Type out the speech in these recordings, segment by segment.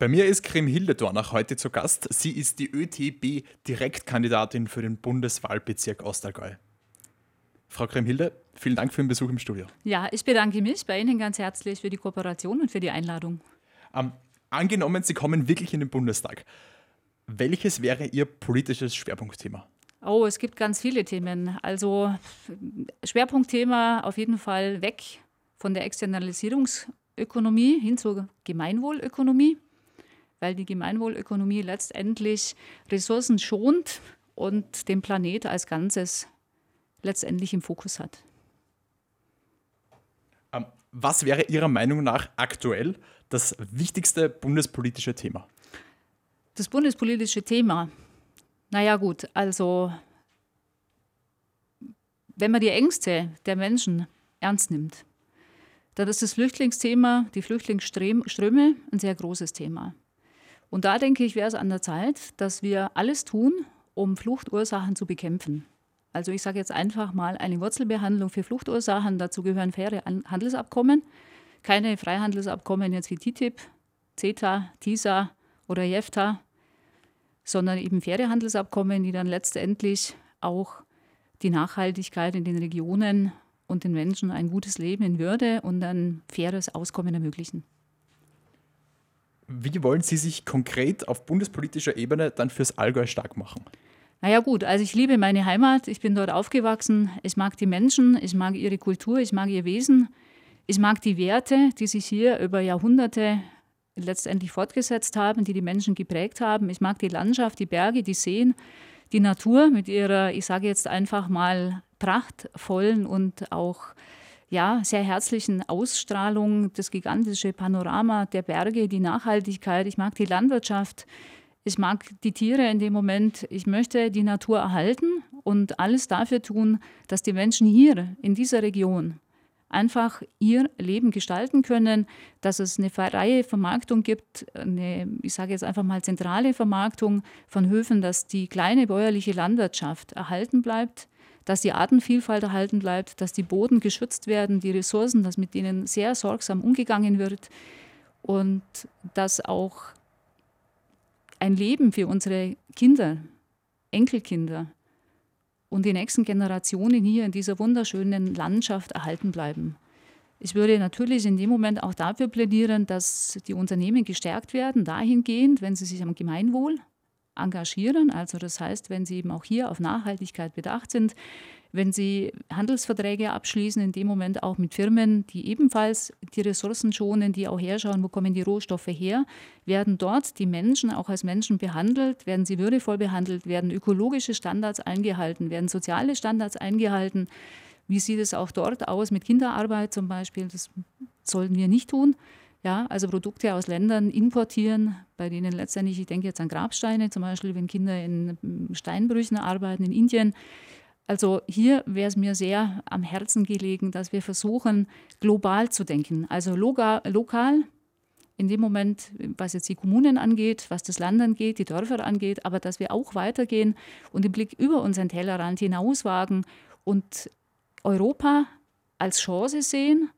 Bei mir ist Hilde Dornach heute zu Gast. Sie ist die ÖTB-Direktkandidatin für den Bundeswahlbezirk Ostallgäu. Frau Kremhilde, vielen Dank für den Besuch im Studio. Ja, ich bedanke mich bei Ihnen ganz herzlich für die Kooperation und für die Einladung. Ähm, angenommen, Sie kommen wirklich in den Bundestag. Welches wäre Ihr politisches Schwerpunktthema? Oh, es gibt ganz viele Themen. Also Schwerpunktthema auf jeden Fall weg von der Externalisierungsökonomie hin zur Gemeinwohlökonomie weil die Gemeinwohlökonomie letztendlich Ressourcen schont und den Planet als Ganzes letztendlich im Fokus hat. Ähm, was wäre Ihrer Meinung nach aktuell das wichtigste bundespolitische Thema? Das bundespolitische Thema, naja gut, also wenn man die Ängste der Menschen ernst nimmt, dann ist das Flüchtlingsthema, die Flüchtlingsströme ein sehr großes Thema. Und da denke ich, wäre es an der Zeit, dass wir alles tun, um Fluchtursachen zu bekämpfen. Also ich sage jetzt einfach mal eine Wurzelbehandlung für Fluchtursachen. Dazu gehören faire Handelsabkommen, keine Freihandelsabkommen jetzt wie TTIP, CETA, TISA oder JEFTA, sondern eben faire Handelsabkommen, die dann letztendlich auch die Nachhaltigkeit in den Regionen und den Menschen ein gutes Leben in Würde und ein faires Auskommen ermöglichen. Wie wollen Sie sich konkret auf bundespolitischer Ebene dann fürs Allgäu stark machen? Naja gut, also ich liebe meine Heimat, ich bin dort aufgewachsen, ich mag die Menschen, ich mag ihre Kultur, ich mag ihr Wesen, ich mag die Werte, die sich hier über Jahrhunderte letztendlich fortgesetzt haben, die die Menschen geprägt haben. Ich mag die Landschaft, die Berge, die Seen, die Natur mit ihrer, ich sage jetzt einfach mal, prachtvollen und auch ja, sehr herzlichen Ausstrahlung, das gigantische Panorama der Berge, die Nachhaltigkeit. Ich mag die Landwirtschaft. Ich mag die Tiere in dem Moment. Ich möchte die Natur erhalten und alles dafür tun, dass die Menschen hier in dieser Region einfach ihr Leben gestalten können, dass es eine freie Vermarktung gibt, eine, ich sage jetzt einfach mal zentrale Vermarktung von Höfen, dass die kleine bäuerliche Landwirtschaft erhalten bleibt, dass die Artenvielfalt erhalten bleibt, dass die Boden geschützt werden, die Ressourcen, dass mit denen sehr sorgsam umgegangen wird und dass auch ein Leben für unsere Kinder, Enkelkinder und die nächsten Generationen hier in dieser wunderschönen Landschaft erhalten bleiben. Ich würde natürlich in dem Moment auch dafür plädieren, dass die Unternehmen gestärkt werden, dahingehend, wenn sie sich am Gemeinwohl engagieren. Also das heißt, wenn Sie eben auch hier auf Nachhaltigkeit bedacht sind, wenn Sie Handelsverträge abschließen, in dem Moment auch mit Firmen, die ebenfalls die Ressourcen schonen, die auch herschauen, wo kommen die Rohstoffe her, werden dort die Menschen auch als Menschen behandelt, werden sie würdevoll behandelt, werden ökologische Standards eingehalten, werden soziale Standards eingehalten. Wie sieht es auch dort aus mit Kinderarbeit zum Beispiel? Das sollten wir nicht tun. Ja, also Produkte aus Ländern importieren, bei denen letztendlich, ich denke jetzt an Grabsteine, zum Beispiel, wenn Kinder in Steinbrüchen arbeiten in Indien. Also hier wäre es mir sehr am Herzen gelegen, dass wir versuchen, global zu denken. Also lokal, lokal in dem Moment, was jetzt die Kommunen angeht, was das Land angeht, die Dörfer angeht, aber dass wir auch weitergehen und den Blick über unseren Tellerrand hinauswagen und Europa als Chance sehen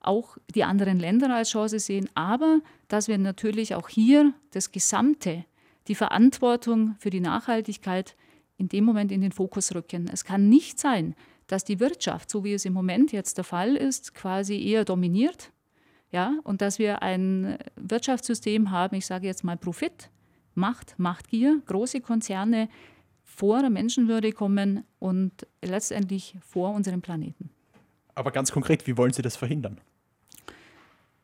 auch die anderen Länder als Chance sehen, aber dass wir natürlich auch hier das Gesamte, die Verantwortung für die Nachhaltigkeit in dem Moment in den Fokus rücken. Es kann nicht sein, dass die Wirtschaft, so wie es im Moment jetzt der Fall ist, quasi eher dominiert, ja, und dass wir ein Wirtschaftssystem haben, ich sage jetzt mal Profit, Macht, Machtgier, große Konzerne vor der Menschenwürde kommen und letztendlich vor unserem Planeten. Aber ganz konkret, wie wollen Sie das verhindern?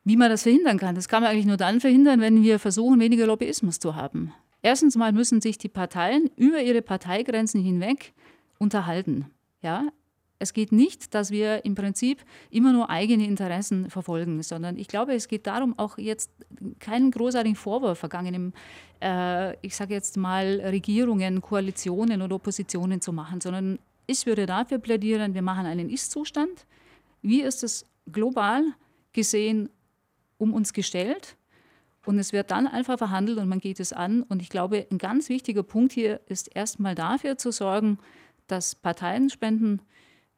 Wie man das verhindern kann, das kann man eigentlich nur dann verhindern, wenn wir versuchen, weniger Lobbyismus zu haben. Erstens mal müssen sich die Parteien über ihre Parteigrenzen hinweg unterhalten. Ja? Es geht nicht, dass wir im Prinzip immer nur eigene Interessen verfolgen, sondern ich glaube, es geht darum, auch jetzt keinen großartigen Vorwurf vergangenen, äh, ich sage jetzt mal, Regierungen, Koalitionen oder Oppositionen zu machen, sondern ich würde dafür plädieren, wir machen einen Ist-Zustand, wie ist es global gesehen um uns gestellt und es wird dann einfach verhandelt und man geht es an. Und ich glaube, ein ganz wichtiger Punkt hier ist erstmal dafür zu sorgen, dass Parteienspenden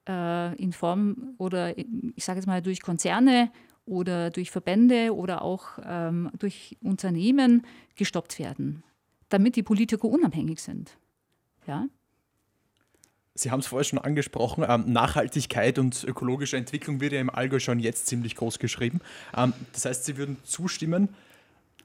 äh, in Form oder ich sage jetzt mal durch Konzerne oder durch Verbände oder auch ähm, durch Unternehmen gestoppt werden, damit die Politiker unabhängig sind. Ja? Sie haben es vorher schon angesprochen, ähm, Nachhaltigkeit und ökologische Entwicklung wird ja im Allgäu schon jetzt ziemlich groß geschrieben. Ähm, das heißt, Sie würden zustimmen,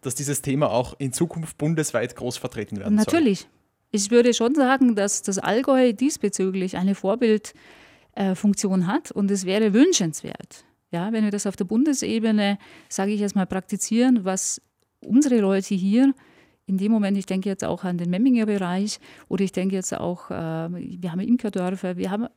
dass dieses Thema auch in Zukunft bundesweit groß vertreten werden soll? Natürlich. Ich würde schon sagen, dass das Allgäu diesbezüglich eine Vorbildfunktion äh, hat und es wäre wünschenswert, ja, wenn wir das auf der Bundesebene, sage ich jetzt mal, praktizieren, was unsere Leute hier in dem Moment, ich denke jetzt auch an den Memminger Bereich oder ich denke jetzt auch, äh, wir haben Imkerdörfer, wir haben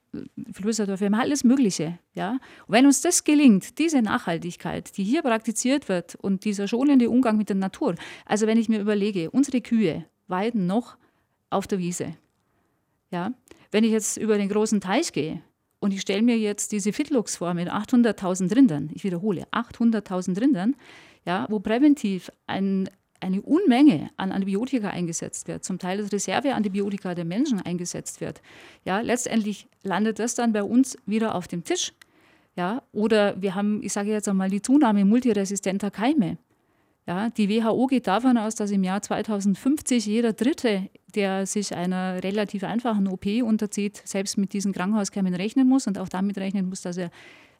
Flößerdörfer, wir haben alles Mögliche. Ja? Und wenn uns das gelingt, diese Nachhaltigkeit, die hier praktiziert wird und dieser schonende Umgang mit der Natur, also wenn ich mir überlege, unsere Kühe weiden noch auf der Wiese. Ja? Wenn ich jetzt über den großen Teich gehe, und ich stelle mir jetzt diese Fitlux vor mit 800.000 Rindern, ich wiederhole, 800.000 Rindern, ja, wo präventiv ein eine Unmenge an Antibiotika eingesetzt wird, zum Teil das Reserveantibiotika der Menschen eingesetzt wird, ja, letztendlich landet das dann bei uns wieder auf dem Tisch. Ja, oder wir haben, ich sage jetzt einmal, die Zunahme multiresistenter Keime. Ja, die WHO geht davon aus, dass im Jahr 2050 jeder Dritte, der sich einer relativ einfachen OP unterzieht, selbst mit diesen Krankenhauskeimen rechnen muss und auch damit rechnen muss, dass er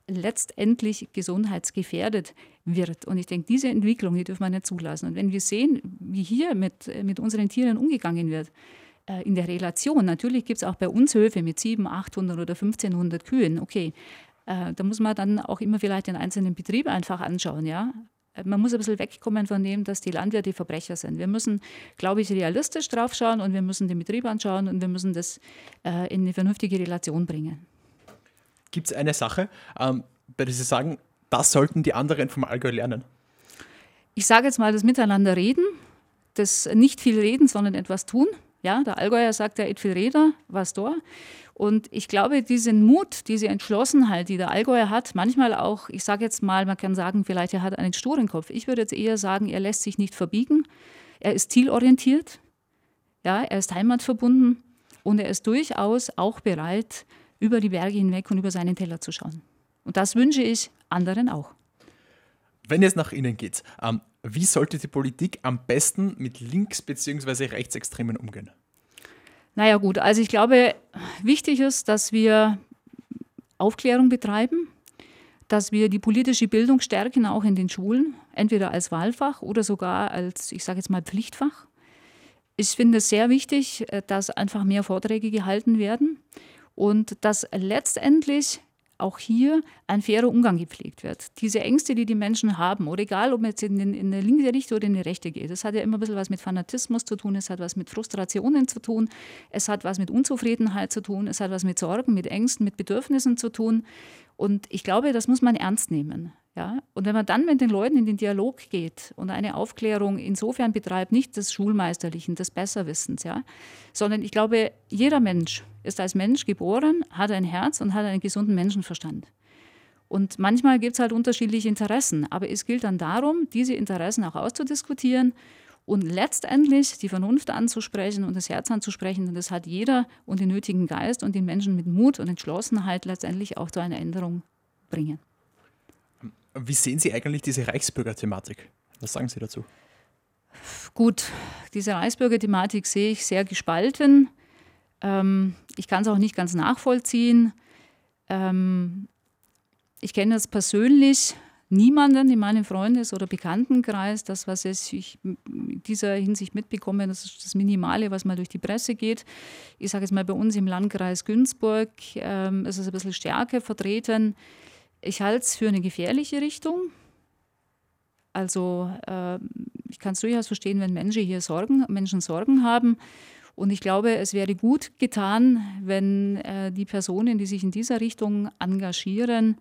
letztendlich gesundheitsgefährdet wird. Und ich denke, diese Entwicklung, die dürfen wir nicht zulassen. Und wenn wir sehen, wie hier mit, mit unseren Tieren umgegangen wird, äh, in der Relation, natürlich gibt es auch bei uns Höfe mit 700, 800 oder 1500 Kühen, okay, äh, da muss man dann auch immer vielleicht den einzelnen Betrieb einfach anschauen, ja. Man muss ein bisschen wegkommen von dem, dass die Landwirte Verbrecher sind. Wir müssen, glaube ich, realistisch drauf schauen und wir müssen den Betrieb anschauen und wir müssen das äh, in eine vernünftige Relation bringen gibt es eine Sache, ähm, bei der Sie sagen, das sollten die anderen vom Allgäu lernen? Ich sage jetzt mal das Miteinander reden, das nicht viel reden, sondern etwas tun. Ja, der Allgäuer sagt ja, et viel Reder, was da. Und ich glaube, diesen Mut, diese Entschlossenheit, die der Allgäuer hat, manchmal auch, ich sage jetzt mal, man kann sagen, vielleicht er hat einen sturen Kopf. Ich würde jetzt eher sagen, er lässt sich nicht verbiegen. Er ist zielorientiert. Ja, er ist heimatverbunden und er ist durchaus auch bereit, über die Berge hinweg und über seinen Teller zu schauen. Und das wünsche ich anderen auch. Wenn es nach Ihnen geht, ähm, wie sollte die Politik am besten mit Links- bzw. Rechtsextremen umgehen? Naja gut, also ich glaube, wichtig ist, dass wir Aufklärung betreiben, dass wir die politische Bildung stärken, auch in den Schulen, entweder als Wahlfach oder sogar als, ich sage jetzt mal, Pflichtfach. Ich finde es sehr wichtig, äh, dass einfach mehr Vorträge gehalten werden und dass letztendlich auch hier ein fairer Umgang gepflegt wird. Diese Ängste, die die Menschen haben, oder egal, ob man jetzt in, in eine linke Richtung oder in eine rechte geht, das hat ja immer ein bisschen was mit Fanatismus zu tun, es hat was mit Frustrationen zu tun, es hat was mit Unzufriedenheit zu tun, es hat was mit Sorgen, mit Ängsten, mit Bedürfnissen zu tun. Und ich glaube, das muss man ernst nehmen. Ja? Und wenn man dann mit den Leuten in den Dialog geht und eine Aufklärung insofern betreibt, nicht des Schulmeisterlichen, des Besserwissens, ja? sondern ich glaube, jeder Mensch ist als Mensch geboren, hat ein Herz und hat einen gesunden Menschenverstand. Und manchmal gibt es halt unterschiedliche Interessen, aber es gilt dann darum, diese Interessen auch auszudiskutieren und letztendlich die Vernunft anzusprechen und das Herz anzusprechen. Und das hat jeder und den nötigen Geist und den Menschen mit Mut und Entschlossenheit letztendlich auch zu einer Änderung bringen. Wie sehen Sie eigentlich diese Reichsbürger-Thematik? Was sagen Sie dazu? Gut, diese Reichsbürger-Thematik sehe ich sehr gespalten. Ähm, ich kann es auch nicht ganz nachvollziehen. Ähm, ich kenne das persönlich niemanden in meinem Freundes- oder Bekanntenkreis. Das, was ich in dieser Hinsicht mitbekomme, das ist das Minimale, was mal durch die Presse geht. Ich sage jetzt mal, bei uns im Landkreis Günzburg ähm, ist es ein bisschen stärker vertreten. Ich halte es für eine gefährliche Richtung. Also äh, ich kann es durchaus verstehen, wenn Menschen hier Sorgen, Menschen Sorgen haben. Und ich glaube, es wäre gut getan, wenn äh, die Personen, die sich in dieser Richtung engagieren,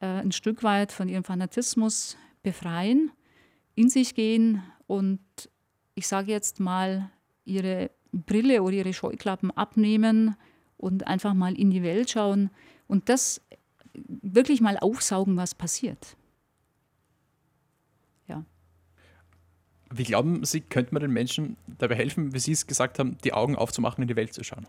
äh, ein Stück weit von ihrem Fanatismus befreien, in sich gehen und ich sage jetzt mal, ihre Brille oder ihre Scheuklappen abnehmen und einfach mal in die Welt schauen und das wirklich mal aufsaugen, was passiert. Ja. Wie glauben Sie, könnte man den Menschen dabei helfen, wie Sie es gesagt haben, die Augen aufzumachen, in die Welt zu schauen?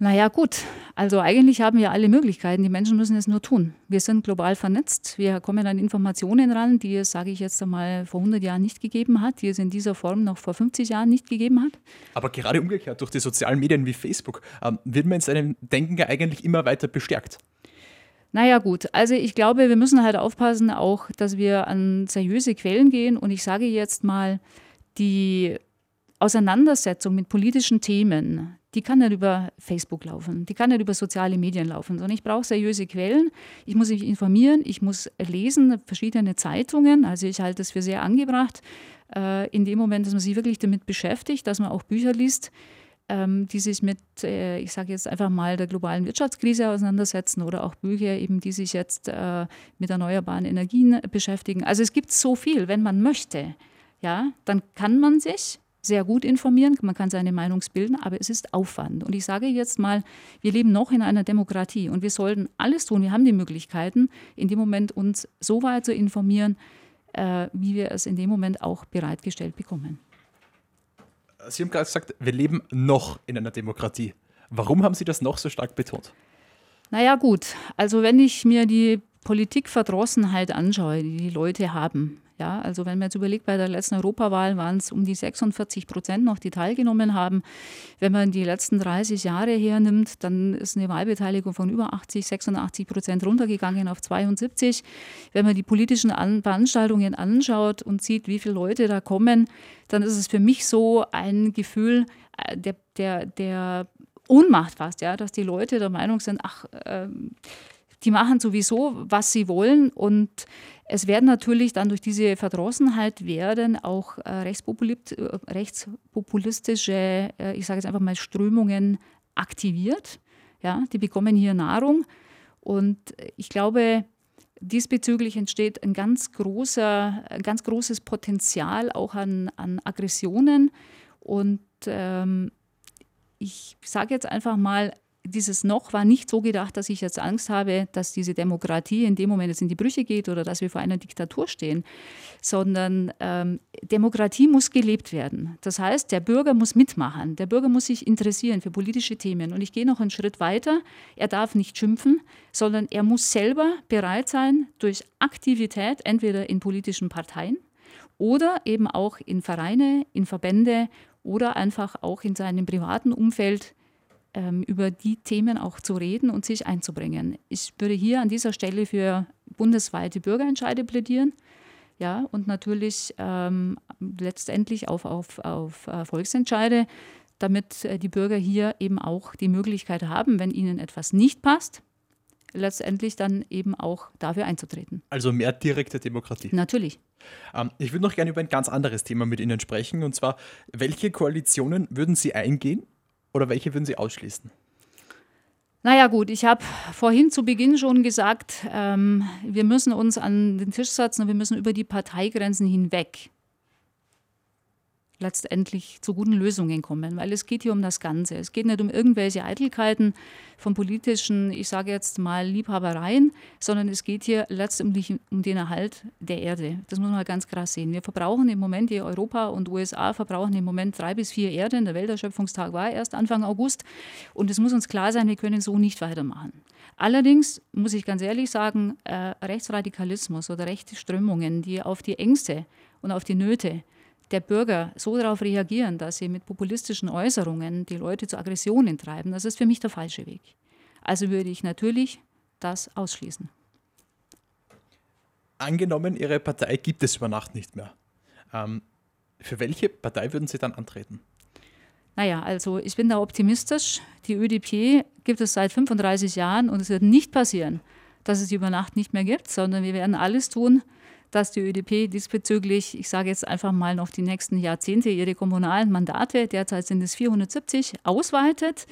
Naja, gut. Also eigentlich haben wir alle Möglichkeiten. Die Menschen müssen es nur tun. Wir sind global vernetzt. Wir kommen an Informationen ran, die es, sage ich jetzt einmal, vor 100 Jahren nicht gegeben hat, die es in dieser Form noch vor 50 Jahren nicht gegeben hat. Aber gerade umgekehrt, durch die sozialen Medien wie Facebook, ähm, wird man in seinem Denken ja eigentlich immer weiter bestärkt. Naja gut, also ich glaube, wir müssen halt aufpassen auch, dass wir an seriöse Quellen gehen. Und ich sage jetzt mal, die Auseinandersetzung mit politischen Themen, die kann nicht über Facebook laufen, die kann nicht über soziale Medien laufen, sondern ich brauche seriöse Quellen. Ich muss mich informieren, ich muss lesen, verschiedene Zeitungen. Also ich halte es für sehr angebracht, äh, in dem Moment, dass man sich wirklich damit beschäftigt, dass man auch Bücher liest, ähm, die sich mit, äh, ich sage jetzt einfach mal, der globalen Wirtschaftskrise auseinandersetzen oder auch Bücher, eben, die sich jetzt äh, mit erneuerbaren Energien beschäftigen. Also es gibt so viel, wenn man möchte. Ja, dann kann man sich sehr gut informieren, man kann seine Meinung bilden, aber es ist Aufwand. Und ich sage jetzt mal, wir leben noch in einer Demokratie und wir sollten alles tun, wir haben die Möglichkeiten, in dem Moment uns so weit zu informieren, äh, wie wir es in dem Moment auch bereitgestellt bekommen. Sie haben gerade gesagt, wir leben noch in einer Demokratie. Warum haben Sie das noch so stark betont? Naja gut, also wenn ich mir die Politikverdrossenheit anschaue, die die Leute haben, ja, also wenn man jetzt überlegt, bei der letzten Europawahl waren es um die 46 Prozent noch, die teilgenommen haben. Wenn man die letzten 30 Jahre hernimmt, dann ist eine Wahlbeteiligung von über 80, 86 Prozent runtergegangen auf 72. Wenn man die politischen An Veranstaltungen anschaut und sieht, wie viele Leute da kommen, dann ist es für mich so ein Gefühl äh, der, der, der Ohnmacht fast, ja, dass die Leute der Meinung sind, ach, äh, die machen sowieso, was sie wollen und es werden natürlich dann durch diese Verdrossenheit werden auch äh, rechtspopulistische, äh, ich sage jetzt einfach mal, Strömungen aktiviert. Ja, die bekommen hier Nahrung. Und ich glaube, diesbezüglich entsteht ein ganz, großer, ein ganz großes Potenzial auch an, an Aggressionen. Und ähm, ich sage jetzt einfach mal, dieses noch war nicht so gedacht, dass ich jetzt Angst habe, dass diese Demokratie in dem Moment jetzt in die Brüche geht oder dass wir vor einer Diktatur stehen, sondern ähm, Demokratie muss gelebt werden. Das heißt, der Bürger muss mitmachen, der Bürger muss sich interessieren für politische Themen. Und ich gehe noch einen Schritt weiter. Er darf nicht schimpfen, sondern er muss selber bereit sein, durch Aktivität, entweder in politischen Parteien oder eben auch in Vereine, in Verbände oder einfach auch in seinem privaten Umfeld, über die Themen auch zu reden und sich einzubringen. Ich würde hier an dieser Stelle für bundesweite Bürgerentscheide plädieren. Ja, und natürlich ähm, letztendlich auf, auf, auf äh, Volksentscheide, damit äh, die Bürger hier eben auch die Möglichkeit haben, wenn ihnen etwas nicht passt, letztendlich dann eben auch dafür einzutreten. Also mehr direkte Demokratie. Natürlich. Ähm, ich würde noch gerne über ein ganz anderes Thema mit Ihnen sprechen, und zwar, welche Koalitionen würden Sie eingehen, oder welche würden Sie ausschließen? Naja gut, ich habe vorhin zu Beginn schon gesagt, ähm, wir müssen uns an den Tisch setzen und wir müssen über die Parteigrenzen hinweg letztendlich zu guten Lösungen kommen, weil es geht hier um das Ganze. Es geht nicht um irgendwelche Eitelkeiten von politischen, ich sage jetzt mal Liebhabereien, sondern es geht hier letztendlich um den Erhalt der Erde. Das muss man halt ganz krass sehen. Wir verbrauchen im Moment, die Europa und USA verbrauchen im Moment drei bis vier Erden. Der Welterschöpfungstag war erst Anfang August und es muss uns klar sein, wir können so nicht weitermachen. Allerdings muss ich ganz ehrlich sagen, äh, Rechtsradikalismus oder rechte Strömungen, die auf die Ängste und auf die Nöte der Bürger so darauf reagieren, dass sie mit populistischen Äußerungen die Leute zu Aggressionen treiben, das ist für mich der falsche Weg. Also würde ich natürlich das ausschließen. Angenommen, Ihre Partei gibt es über Nacht nicht mehr. Ähm, für welche Partei würden Sie dann antreten? Naja, also ich bin da optimistisch. Die ÖDP gibt es seit 35 Jahren und es wird nicht passieren, dass es sie über Nacht nicht mehr gibt, sondern wir werden alles tun, dass die ÖDP diesbezüglich, ich sage jetzt einfach mal noch die nächsten Jahrzehnte, ihre kommunalen Mandate, derzeit sind es 470, ausweitet.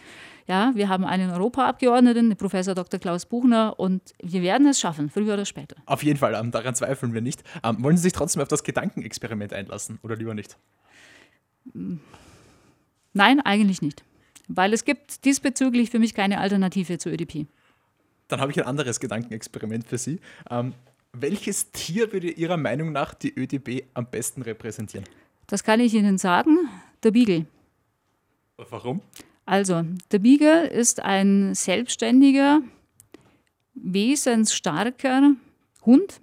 Ja, wir haben einen Europaabgeordneten, Professor Dr. Klaus Buchner, und wir werden es schaffen, früher oder später. Auf jeden Fall, ähm, daran zweifeln wir nicht. Ähm, wollen Sie sich trotzdem auf das Gedankenexperiment einlassen oder lieber nicht? Nein, eigentlich nicht. Weil es gibt diesbezüglich für mich keine Alternative zur ÖDP. Dann habe ich ein anderes Gedankenexperiment für Sie. Welches Tier würde Ihrer Meinung nach die ÖDP am besten repräsentieren? Das kann ich Ihnen sagen, der Beagle. Warum? Also, der Beagle ist ein selbstständiger, wesensstarker Hund.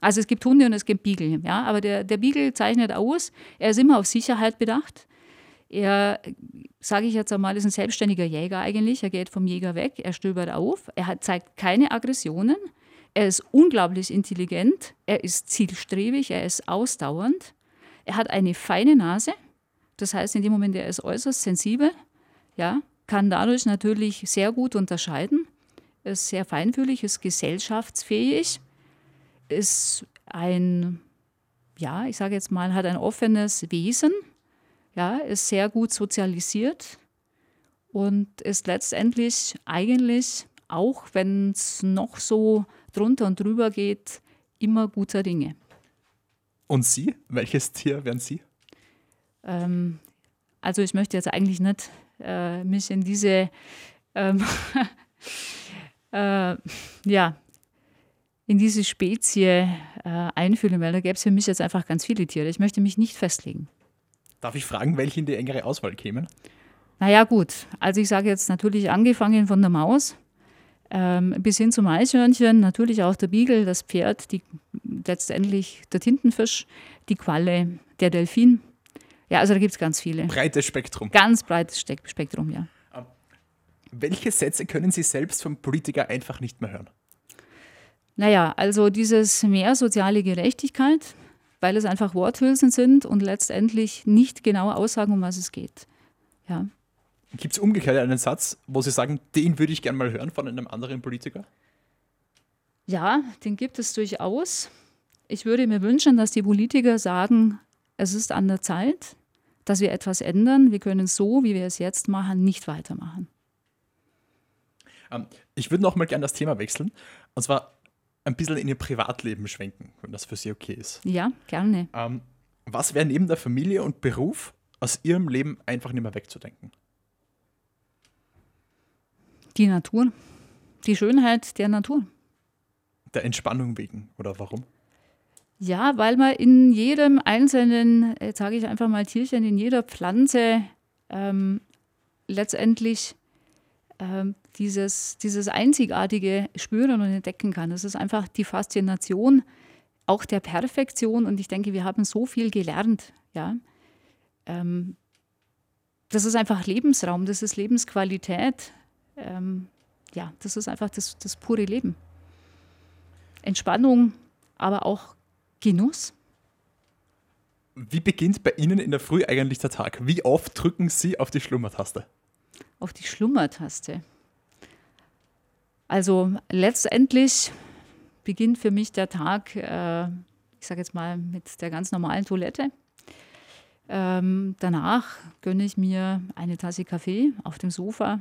Also es gibt Hunde und es gibt Beagle, ja, aber der, der Beagle zeichnet aus, er ist immer auf Sicherheit bedacht. Er, sage ich jetzt einmal, ist ein selbstständiger Jäger eigentlich. Er geht vom Jäger weg, er stöbert auf, er hat, zeigt keine Aggressionen, er ist unglaublich intelligent, er ist zielstrebig, er ist ausdauernd, er hat eine feine Nase, das heißt in dem Moment, er ist äußerst sensibel, ja, kann dadurch natürlich sehr gut unterscheiden, ist sehr feinfühlig, ist gesellschaftsfähig, ist ein, ja, ich sage jetzt mal, hat ein offenes Wesen, ja, ist sehr gut sozialisiert und ist letztendlich eigentlich, auch wenn es noch so drunter und drüber geht, immer guter Dinge. Und Sie? Welches Tier wären Sie? Ähm, also ich möchte jetzt eigentlich nicht äh, mich in diese ähm, äh, ja, in diese Spezie äh, einfühlen, weil da gäbe es für mich jetzt einfach ganz viele Tiere. Ich möchte mich nicht festlegen. Darf ich fragen, welche in die engere Auswahl kämen? Naja, gut. Also ich sage jetzt natürlich angefangen von der Maus ähm, bis hin zum Eichhörnchen, natürlich auch der Beagle, das Pferd, die, letztendlich der Tintenfisch, die Qualle, der Delfin. Ja, also da gibt es ganz viele. Breites Spektrum. Ganz breites Spektrum, ja. Ähm, welche Sätze können Sie selbst vom Politiker einfach nicht mehr hören? Naja, also dieses mehr soziale Gerechtigkeit, weil es einfach Worthülsen sind und letztendlich nicht genau aussagen, um was es geht. Ja. Gibt es umgekehrt einen Satz, wo Sie sagen, den würde ich gerne mal hören von einem anderen Politiker? Ja, den gibt es durchaus. Ich würde mir wünschen, dass die Politiker sagen, es ist an der Zeit, dass wir etwas ändern. Wir können so, wie wir es jetzt machen, nicht weitermachen. Ähm, ich würde noch mal gerne das Thema wechseln. Und zwar ein bisschen in Ihr Privatleben schwenken, wenn das für Sie okay ist. Ja, gerne. Ähm, was wäre neben der Familie und Beruf aus Ihrem Leben einfach nicht mehr wegzudenken? Die Natur. Die Schönheit der Natur. Der Entspannung wegen, oder warum? Ja, weil man in jedem einzelnen, jetzt sage ich einfach mal Tierchen, in jeder Pflanze ähm, letztendlich ähm, dieses, dieses Einzigartige spüren und entdecken kann. Das ist einfach die Faszination auch der Perfektion und ich denke, wir haben so viel gelernt. Ja? Ähm, das ist einfach Lebensraum, das ist Lebensqualität. Ähm, ja, das ist einfach das, das pure Leben. Entspannung, aber auch Genuss. Wie beginnt bei Ihnen in der Früh eigentlich der Tag? Wie oft drücken Sie auf die Schlummertaste? Auf die Schlummertaste. Also letztendlich beginnt für mich der Tag, äh, ich sage jetzt mal, mit der ganz normalen Toilette. Ähm, danach gönne ich mir eine Tasse Kaffee auf dem Sofa.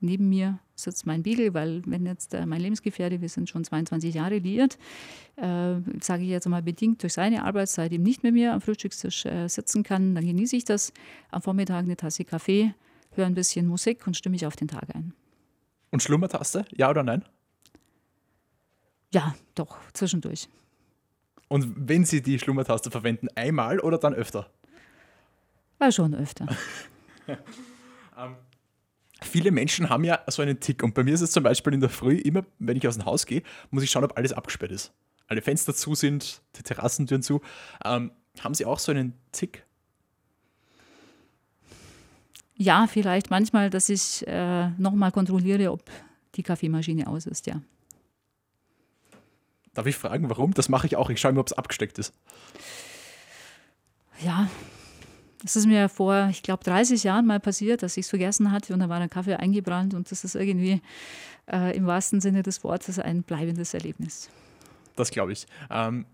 Neben mir sitzt mein Beagle, weil wenn jetzt äh, mein Lebensgefährte, wir sind schon 22 Jahre liiert, äh, sage ich jetzt mal bedingt durch seine Arbeitszeit eben nicht mit mir am Frühstückstisch äh, sitzen kann, dann genieße ich das. Am Vormittag eine Tasse Kaffee, höre ein bisschen Musik und stimme mich auf den Tag ein. Und Schlummertaste? Ja oder nein? Ja, doch, zwischendurch. Und wenn Sie die Schlummertaste verwenden, einmal oder dann öfter? War schon öfter. um, ähm, viele Menschen haben ja so einen Tick. Und bei mir ist es zum Beispiel in der Früh, immer wenn ich aus dem Haus gehe, muss ich schauen, ob alles abgesperrt ist. Alle Fenster zu sind, die Terrassentüren zu. Ähm, haben Sie auch so einen Tick? Ja, vielleicht manchmal, dass ich äh, nochmal kontrolliere, ob die Kaffeemaschine aus ist, ja. Darf ich fragen, warum? Das mache ich auch. Ich schaue mir, ob es abgesteckt ist. Ja, das ist mir vor, ich glaube, 30 Jahren mal passiert, dass ich es vergessen hatte und da war der Kaffee eingebrannt und das ist irgendwie äh, im wahrsten Sinne des Wortes ein bleibendes Erlebnis. Das glaube ich. Ähm,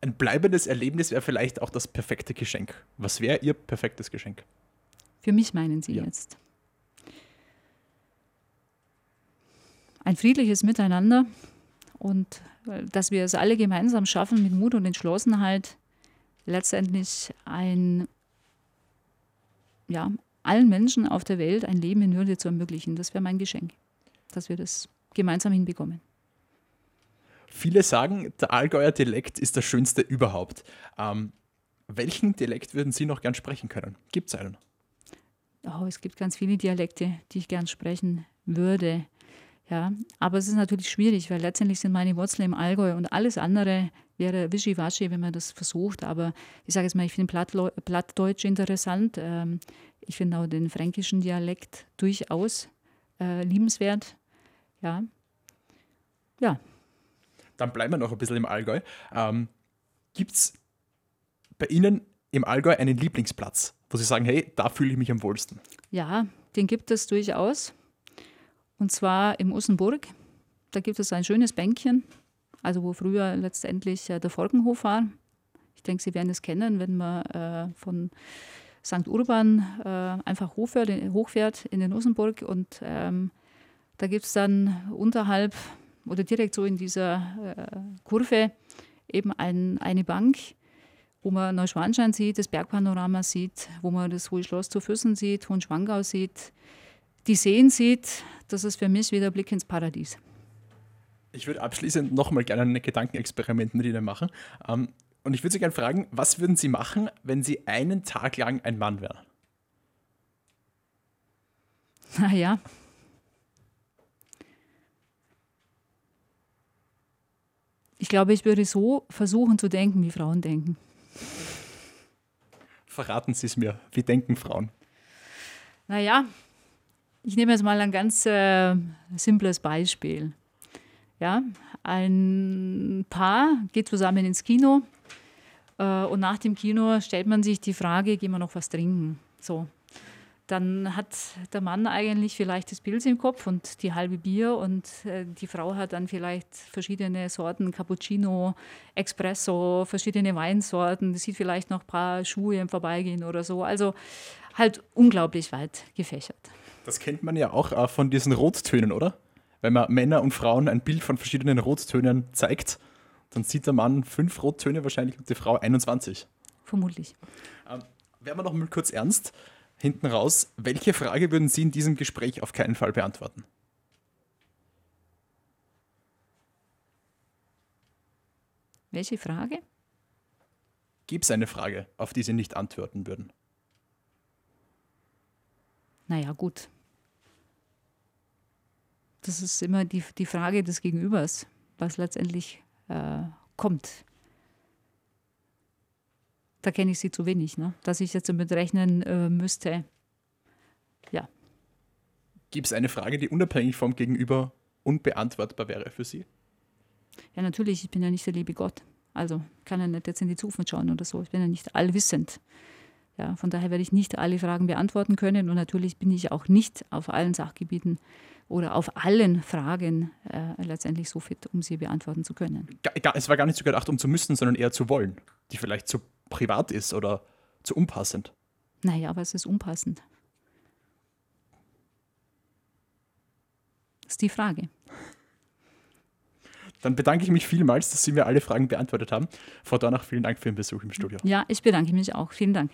ein bleibendes Erlebnis wäre vielleicht auch das perfekte Geschenk. Was wäre Ihr perfektes Geschenk? Für mich meinen Sie ja. jetzt. Ein friedliches Miteinander und äh, dass wir es alle gemeinsam schaffen, mit Mut und Entschlossenheit letztendlich ein, ja, allen Menschen auf der Welt ein Leben in Würde zu ermöglichen. Das wäre mein Geschenk, dass wir das gemeinsam hinbekommen. Viele sagen, der Allgäuer Dialekt ist der schönste überhaupt. Ähm, welchen Dialekt würden Sie noch gern sprechen können? Gibt es einen? oh, es gibt ganz viele Dialekte, die ich gern sprechen würde. Ja, aber es ist natürlich schwierig, weil letztendlich sind meine Wurzeln im Allgäu und alles andere wäre wischiwaschi, wenn man das versucht. Aber ich sage jetzt mal, ich finde Plattdeutsch interessant. Ähm, ich finde auch den fränkischen Dialekt durchaus äh, liebenswert. Ja. Ja. Dann bleiben wir noch ein bisschen im Allgäu. Ähm, Gibt es bei Ihnen im Allgäu einen Lieblingsplatz, wo Sie sagen, hey, da fühle ich mich am wohlsten? Ja, den gibt es durchaus. Und zwar im Ussenburg. Da gibt es ein schönes Bänkchen, also wo früher letztendlich äh, der Volkenhof war. Ich denke, Sie werden es kennen, wenn man äh, von St. Urban äh, einfach hochfährt, hochfährt in den Ussenburg. Und ähm, da gibt es dann unterhalb oder direkt so in dieser äh, Kurve eben ein, eine Bank, wo man Neuschwanstein sieht, das Bergpanorama sieht, wo man das Hohe Schloss zu Füssen sieht, Hohenschwangau sieht, die Seen sieht. Das ist für mich wieder Blick ins Paradies. Ich würde abschließend nochmal gerne ein Gedankenexperiment mit Ihnen machen. Ähm, und ich würde Sie gerne fragen, was würden Sie machen, wenn Sie einen Tag lang ein Mann wären? Naja. Ich glaube, ich würde so versuchen zu denken, wie Frauen denken. Verraten Sie es mir. Wie denken Frauen? Naja, ich nehme jetzt mal ein ganz äh, simples Beispiel. Ja, ein Paar geht zusammen ins Kino äh, und nach dem Kino stellt man sich die Frage, gehen wir noch was trinken? So, dann hat der Mann eigentlich vielleicht das Pilz im Kopf und die halbe Bier und äh, die Frau hat dann vielleicht verschiedene Sorten Cappuccino, Espresso, verschiedene Weinsorten. Sieht vielleicht noch ein paar Schuhe im Vorbeigehen oder so. Also halt unglaublich weit gefächert. Das kennt man ja auch äh, von diesen Rottönen, oder? Wenn man Männer und Frauen ein Bild von verschiedenen Rottönen zeigt, dann sieht der Mann fünf Rottöne wahrscheinlich und die Frau 21. Vermutlich. Ähm, werden wir noch mal kurz ernst hinten raus. Welche Frage würden Sie in diesem Gespräch auf keinen Fall beantworten? Welche Frage? Gibt es eine Frage, auf die Sie nicht antworten würden? Naja, gut. Das ist immer die, die Frage des Gegenübers, was letztendlich äh, kommt da kenne ich sie zu wenig, ne? dass ich jetzt damit rechnen äh, müsste. Ja. Gibt es eine Frage, die unabhängig vom Gegenüber unbeantwortbar wäre für Sie? Ja, natürlich, ich bin ja nicht der liebe Gott. Also kann ja nicht jetzt in die Zukunft schauen oder so. Ich bin ja nicht allwissend. Ja, von daher werde ich nicht alle Fragen beantworten können und natürlich bin ich auch nicht auf allen Sachgebieten oder auf allen Fragen äh, letztendlich so fit, um sie beantworten zu können. Es war gar nicht so gedacht, um zu müssen, sondern eher zu wollen, die vielleicht zu privat ist oder zu unpassend. Naja, aber es ist unpassend. Das ist die Frage. Dann bedanke ich mich vielmals, dass Sie mir alle Fragen beantwortet haben. Frau Dornach, vielen Dank für den Besuch im Studio. Ja, ich bedanke mich auch. Vielen Dank.